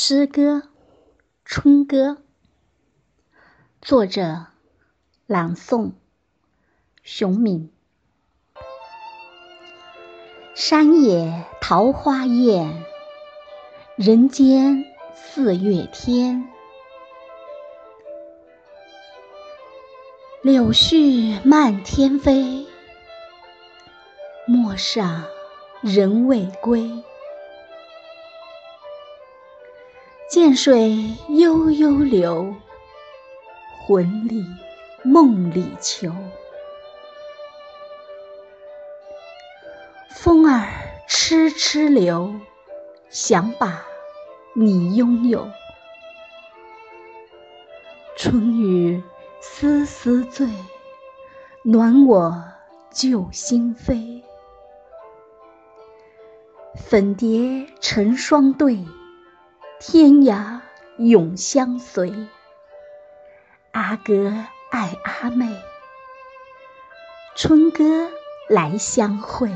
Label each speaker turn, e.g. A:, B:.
A: 诗歌《春歌》，作者朗诵熊敏。山野桃花艳，人间四月天。柳絮漫天飞，陌上人未归。涧水悠悠流，魂里梦里求。风儿痴痴流，想把你拥有。春雨丝丝醉，暖我旧心扉。粉蝶成双对。天涯永相随，阿哥爱阿妹，春哥来相会。